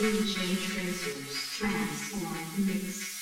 Interchange Tracers Transform Mix.